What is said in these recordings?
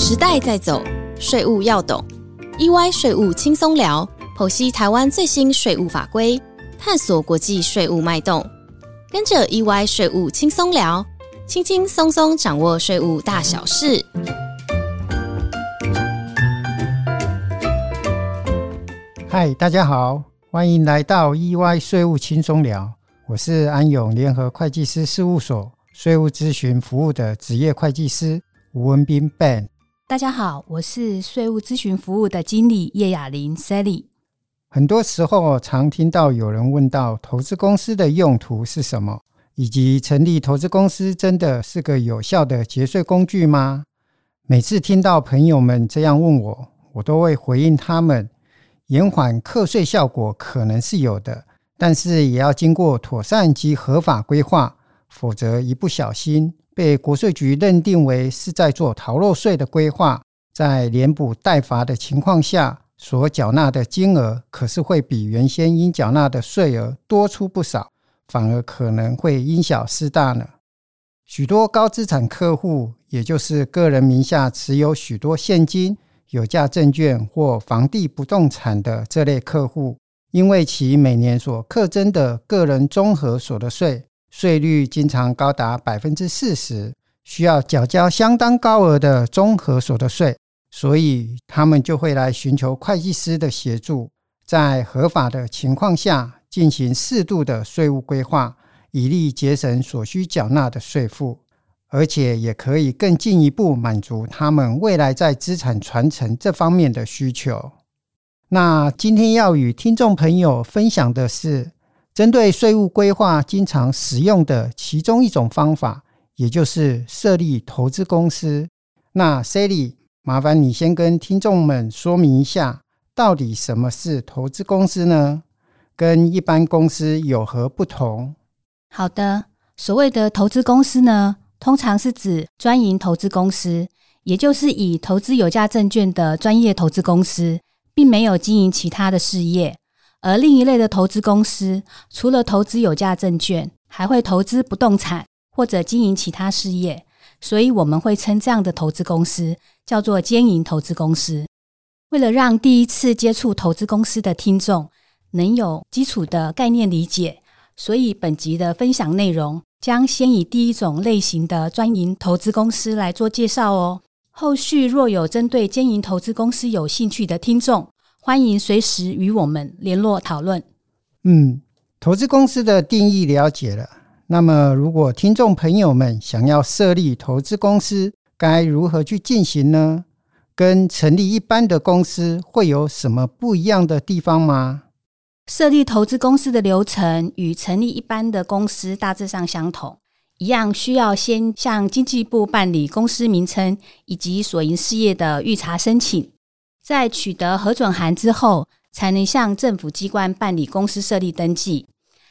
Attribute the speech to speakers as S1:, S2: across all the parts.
S1: 时代在走，税务要懂。EY 税务轻松聊，剖析台湾最新税务法规，探索国际税务脉动。跟着 EY 税务轻松聊，轻轻松松掌握税务大小事。
S2: 嗨，大家好，欢迎来到 EY 税务轻松聊。我是安永联合会计师事务所税务咨询服务的职业会计师吴文斌 Ben。
S3: 大家好，我是税务咨询服务的经理叶雅玲 Sally。
S2: 很多时候常听到有人问到投资公司的用途是什么，以及成立投资公司真的是个有效的节税工具吗？每次听到朋友们这样问我，我都会回应他们：延缓课税效果可能是有的。但是也要经过妥善及合法规划，否则一不小心被国税局认定为是在做逃漏税的规划，在连补带罚的情况下，所缴纳的金额可是会比原先应缴纳的税额多出不少，反而可能会因小失大呢。许多高资产客户，也就是个人名下持有许多现金、有价证券或房地不动产的这类客户。因为其每年所课征的个人综合所得税税率经常高达百分之四十，需要缴交相当高额的综合所得税，所以他们就会来寻求会计师的协助，在合法的情况下进行适度的税务规划，以利节省所需缴纳的税负，而且也可以更进一步满足他们未来在资产传承这方面的需求。那今天要与听众朋友分享的是，针对税务规划经常使用的其中一种方法，也就是设立投资公司。那 Sally，麻烦你先跟听众们说明一下，到底什么是投资公司呢？跟一般公司有何不同？
S3: 好的，所谓的投资公司呢，通常是指专营投资公司，也就是以投资有价证券的专业投资公司。并没有经营其他的事业，而另一类的投资公司，除了投资有价证券，还会投资不动产或者经营其他事业，所以我们会称这样的投资公司叫做兼营投资公司。为了让第一次接触投资公司的听众能有基础的概念理解，所以本集的分享内容将先以第一种类型的专营投资公司来做介绍哦。后续若有针对经营投资公司有兴趣的听众，欢迎随时与我们联络讨论。
S2: 嗯，投资公司的定义了解了。那么，如果听众朋友们想要设立投资公司，该如何去进行呢？跟成立一般的公司会有什么不一样的地方吗？
S3: 设立投资公司的流程与成立一般的公司大致上相同。一样需要先向经济部办理公司名称以及所营事业的预查申请，在取得核准函之后，才能向政府机关办理公司设立登记。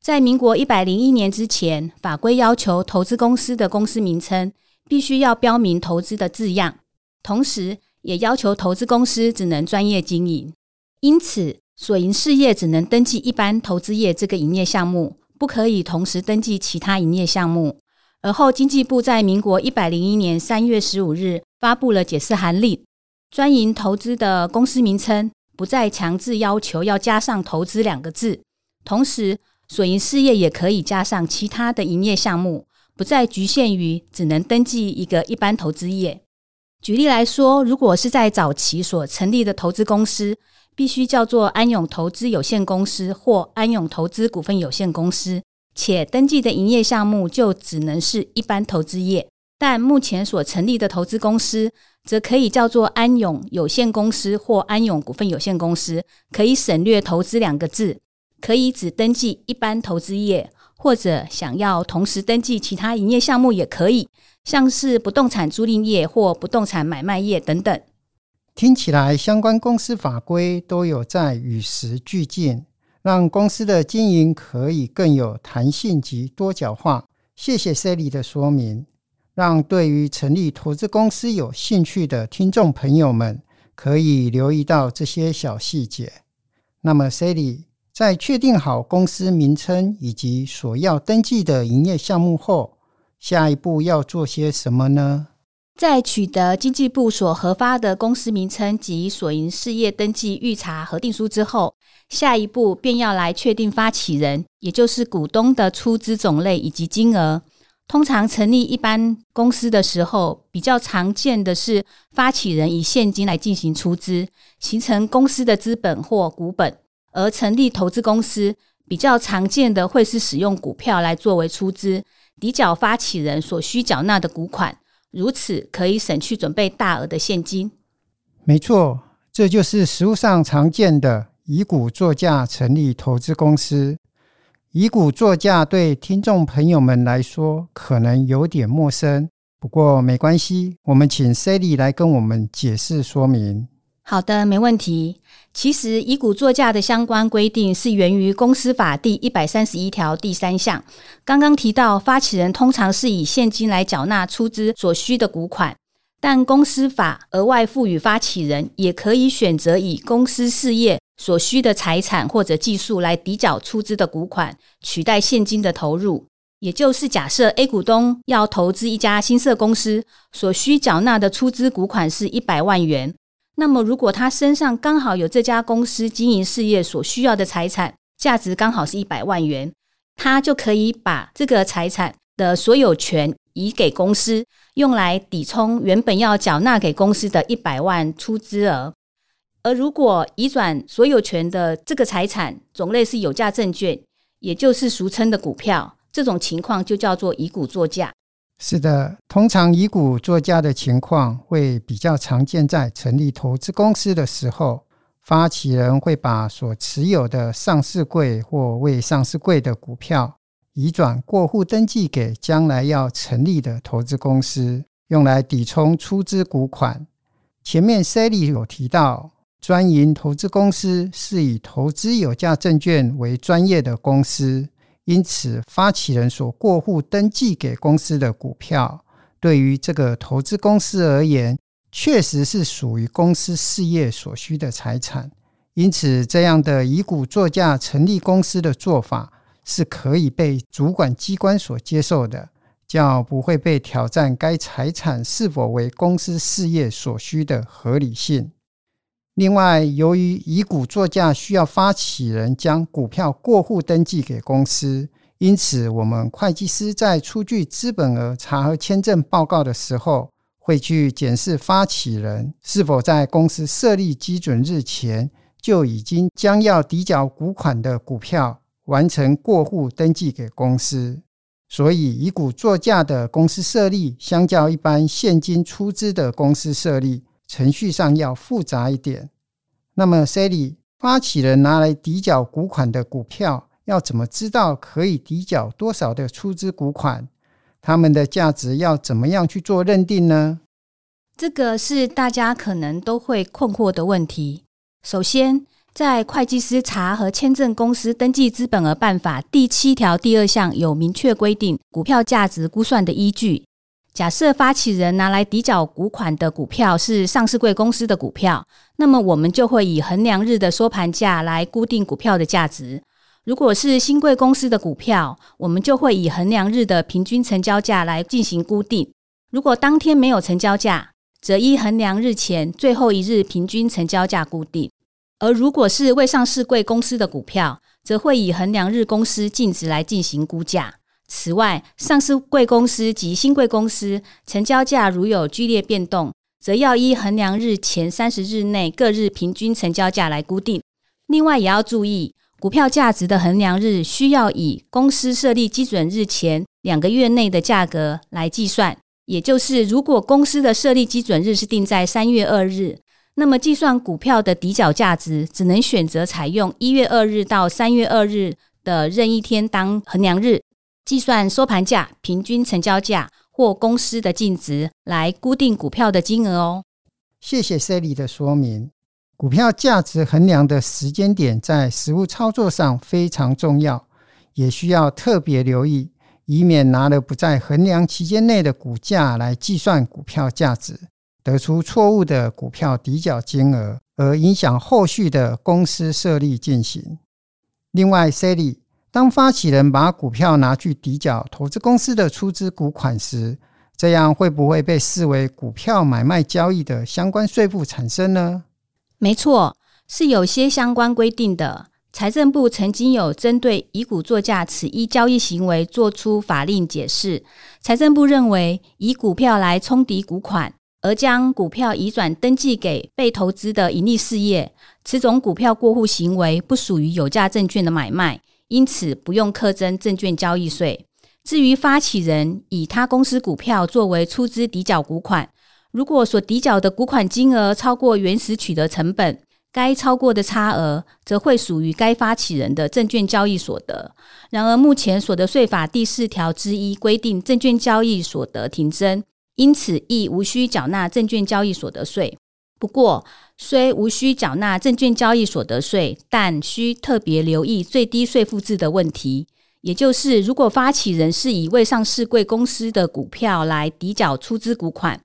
S3: 在民国一百零一年之前，法规要求投资公司的公司名称必须要标明投资的字样，同时也要求投资公司只能专业经营，因此所营事业只能登记一般投资业这个营业项目，不可以同时登记其他营业项目。而后，经济部在民国一百零一年三月十五日发布了解释函令，专营投资的公司名称不再强制要求要加上“投资”两个字，同时所营事业也可以加上其他的营业项目，不再局限于只能登记一个一般投资业。举例来说，如果是在早期所成立的投资公司，必须叫做安永投资有限公司或安永投资股份有限公司。且登记的营业项目就只能是一般投资业，但目前所成立的投资公司则可以叫做安永有限公司或安永股份有限公司，可以省略“投资”两个字，可以只登记一般投资业，或者想要同时登记其他营业项目也可以，像是不动产租赁业或不动产买卖业等等。
S2: 听起来相关公司法规都有在与时俱进。让公司的经营可以更有弹性及多角化。谢谢 Sally 的说明，让对于成立投资公司有兴趣的听众朋友们可以留意到这些小细节。那么，Sally 在确定好公司名称以及所要登记的营业项目后，下一步要做些什么呢？
S3: 在取得经济部所核发的公司名称及所营事业登记预查核定书之后，下一步便要来确定发起人，也就是股东的出资种类以及金额。通常成立一般公司的时候，比较常见的是发起人以现金来进行出资，形成公司的资本或股本；而成立投资公司，比较常见的会是使用股票来作为出资，抵缴发起人所需缴纳的股款。如此可以省去准备大额的现金。
S2: 没错，这就是实务上常见的以股作价成立投资公司。以股作价对听众朋友们来说可能有点陌生，不过没关系，我们请 Sally 来跟我们解释说明。
S3: 好的，没问题。其实，以股作价的相关规定是源于公司法第一百三十一条第三项。刚刚提到，发起人通常是以现金来缴纳出资所需的股款，但公司法额外赋予发起人也可以选择以公司事业所需的财产或者技术来抵缴出资的股款，取代现金的投入。也就是假设 A 股东要投资一家新设公司，所需缴纳的出资股款是一百万元。那么，如果他身上刚好有这家公司经营事业所需要的财产，价值刚好是一百万元，他就可以把这个财产的所有权移给公司，用来抵充原本要缴纳给公司的一百万出资额。而如果移转所有权的这个财产种类是有价证券，也就是俗称的股票，这种情况就叫做以股作价。
S2: 是的，通常以股作价的情况会比较常见在成立投资公司的时候，发起人会把所持有的上市柜或未上市柜的股票移转过户登记给将来要成立的投资公司，用来抵充出资股款。前面 Sally 有提到，专营投资公司是以投资有价证券为专业的公司。因此，发起人所过户登记给公司的股票，对于这个投资公司而言，确实是属于公司事业所需的财产。因此，这样的以股作价成立公司的做法，是可以被主管机关所接受的，较不会被挑战该财产是否为公司事业所需的合理性。另外，由于以股作价需要发起人将股票过户登记给公司，因此我们会计师在出具资本额查核签证报告的时候，会去检视发起人是否在公司设立基准日前就已经将要抵缴股款的股票完成过户登记给公司。所以，以股作价的公司设立，相较一般现金出资的公司设立。程序上要复杂一点。那么，Sally 发起人拿来抵缴股款的股票，要怎么知道可以抵缴多少的出资股款？他们的价值要怎么样去做认定呢？
S3: 这个是大家可能都会困惑的问题。首先，在会计师查和签证公司登记资本额办法第七条第二项有明确规定股票价值估算的依据。假设发起人拿来抵缴股款的股票是上市贵公司的股票，那么我们就会以衡量日的收盘价来固定股票的价值。如果是新贵公司的股票，我们就会以衡量日的平均成交价来进行固定。如果当天没有成交价，则依衡量日前最后一日平均成交价固定。而如果是未上市贵公司的股票，则会以衡量日公司净值来进行估价。此外，上市贵公司及新贵公司成交价如有剧烈变动，则要依衡量日前三十日内各日平均成交价来估定。另外，也要注意，股票价值的衡量日需要以公司设立基准日前两个月内的价格来计算。也就是，如果公司的设立基准日是定在三月二日，那么计算股票的底角价值，只能选择采用一月二日到三月二日的任意天当衡量日。计算收盘价、平均成交价或公司的净值来固定股票的金额哦。
S2: 谢谢 Sally 的说明。股票价值衡量的时间点在实物操作上非常重要，也需要特别留意，以免拿了不在衡量期间内的股价来计算股票价值，得出错误的股票抵缴金额，而影响后续的公司设立进行。另外，Sally。当发起人把股票拿去抵缴投资公司的出资股款时，这样会不会被视为股票买卖交易的相关税负产生呢？
S3: 没错，是有些相关规定的。财政部曾经有针对以股作价此一交易行为做出法令解释。财政部认为，以股票来冲抵股款，而将股票移转登记给被投资的盈利事业，此种股票过户行为不属于有价证券的买卖，因此不用课征证券交易税。至于发起人以他公司股票作为出资抵缴股款，如果所抵缴的股款金额超过原始取得成本。该超过的差额，则会属于该发起人的证券交易所得。然而，目前所得税法第四条之一规定，证券交易所得停征，因此亦无需缴纳证券交易所得税。不过，虽无需缴纳证券交易所得税，但需特别留意最低税负制的问题。也就是，如果发起人是以未上市贵公司的股票来抵缴出资股款，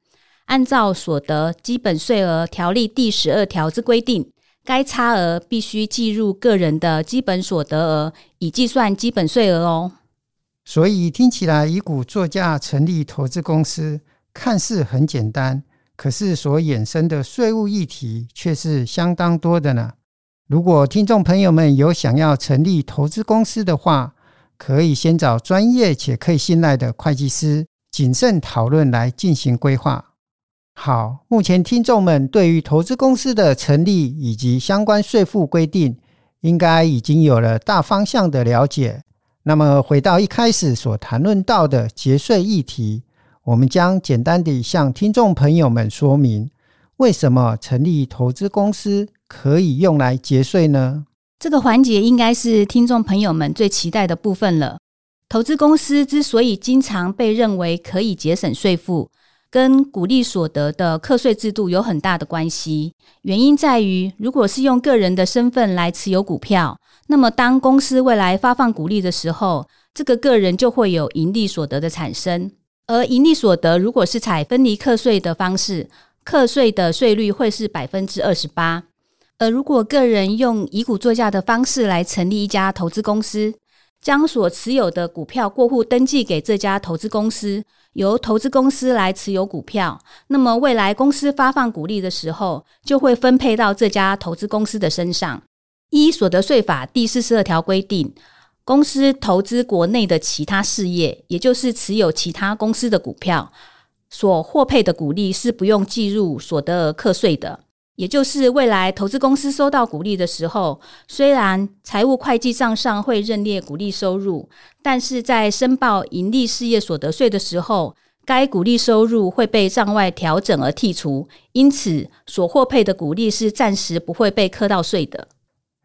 S3: 按照所得基本税额条例第十二条之规定。该差额必须计入个人的基本所得额，以计算基本税额哦。
S2: 所以听起来以股作价成立投资公司，看似很简单，可是所衍生的税务议题却是相当多的呢。如果听众朋友们有想要成立投资公司的话，可以先找专业且可以信赖的会计师谨慎讨论来进行规划。好，目前听众们对于投资公司的成立以及相关税负规定，应该已经有了大方向的了解。那么，回到一开始所谈论到的节税议题，我们将简单地向听众朋友们说明，为什么成立投资公司可以用来节税呢？
S3: 这个环节应该是听众朋友们最期待的部分了。投资公司之所以经常被认为可以节省税负，跟股利所得的课税制度有很大的关系。原因在于，如果是用个人的身份来持有股票，那么当公司未来发放股利的时候，这个个人就会有盈利所得的产生。而盈利所得如果是采分离课税的方式，课税的税率会是百分之二十八。而如果个人用以股作价的方式来成立一家投资公司，将所持有的股票过户登记给这家投资公司。由投资公司来持有股票，那么未来公司发放股利的时候，就会分配到这家投资公司的身上。依所得税法第四十二条规定，公司投资国内的其他事业，也就是持有其他公司的股票，所获配的股利是不用计入所得额课税的。也就是未来投资公司收到股利的时候，虽然财务会计账上会认列股利收入，但是在申报盈利事业所得税的时候，该股利收入会被账外调整而剔除，因此所获配的股利是暂时不会被课到税的。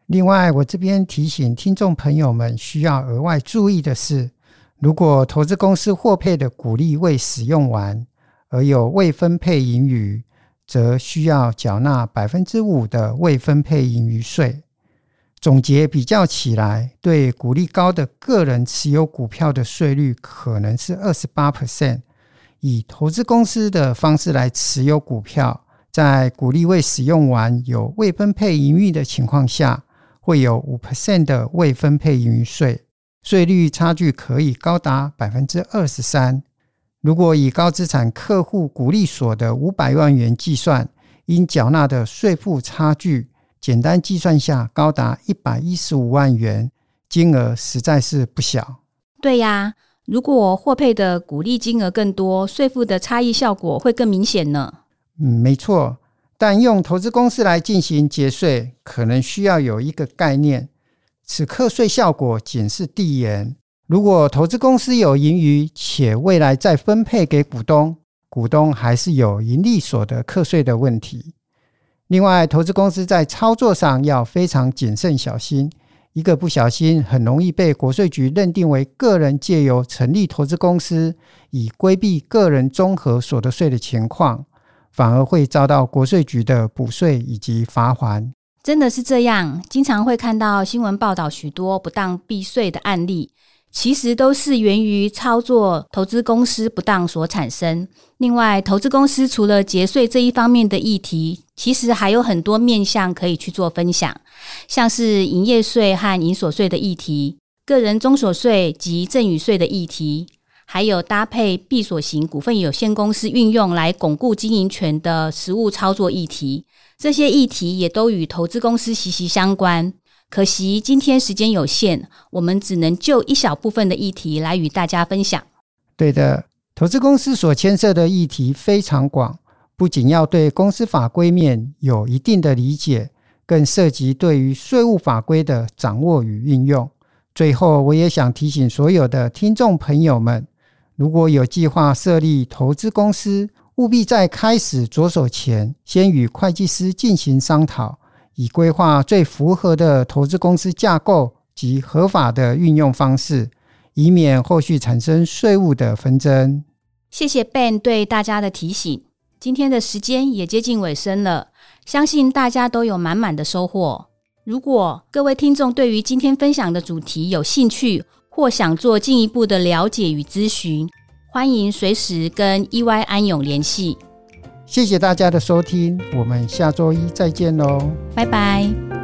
S2: 另外，我这边提醒听众朋友们需要额外注意的是，如果投资公司获配的股利未使用完，而有未分配盈余。则需要缴纳百分之五的未分配盈余税。总结比较起来，对股利高的个人持有股票的税率可能是二十八 percent。以投资公司的方式来持有股票，在股利未使用完、有未分配盈余的情况下，会有五 percent 的未分配盈余税，税率差距可以高达百分之二十三。如果以高资产客户股利所得五百万元计算，应缴纳的税负差距，简单计算下高达一百一十五万元，金额实在是不小。
S3: 对呀，如果获配的股利金额更多，税负的差异效果会更明显呢。
S2: 嗯，没错。但用投资公司来进行节税，可能需要有一个概念：此课税效果仅是递延。如果投资公司有盈余，且未来再分配给股东，股东还是有盈利所得课税的问题。另外，投资公司在操作上要非常谨慎小心，一个不小心，很容易被国税局认定为个人借由成立投资公司以规避个人综合所得税的情况，反而会遭到国税局的补税以及罚还。
S3: 真的是这样，经常会看到新闻报道许多不当避税的案例。其实都是源于操作投资公司不当所产生。另外，投资公司除了节税这一方面的议题，其实还有很多面向可以去做分享，像是营业税和营所税的议题、个人中所税及赠与税的议题，还有搭配闭锁型股份有限公司运用来巩固经营权的实务操作议题，这些议题也都与投资公司息息相关。可惜今天时间有限，我们只能就一小部分的议题来与大家分享。
S2: 对的，投资公司所牵涉的议题非常广，不仅要对公司法规面有一定的理解，更涉及对于税务法规的掌握与运用。最后，我也想提醒所有的听众朋友们，如果有计划设立投资公司，务必在开始着手前，先与会计师进行商讨。以规划最符合的投资公司架构及合法的运用方式，以免后续产生税务的纷争。
S3: 谢谢 Ben 对大家的提醒。今天的时间也接近尾声了，相信大家都有满满的收获。如果各位听众对于今天分享的主题有兴趣，或想做进一步的了解与咨询，欢迎随时跟 EY 安永联系。
S2: 谢谢大家的收听，我们下周一再见喽，
S3: 拜拜。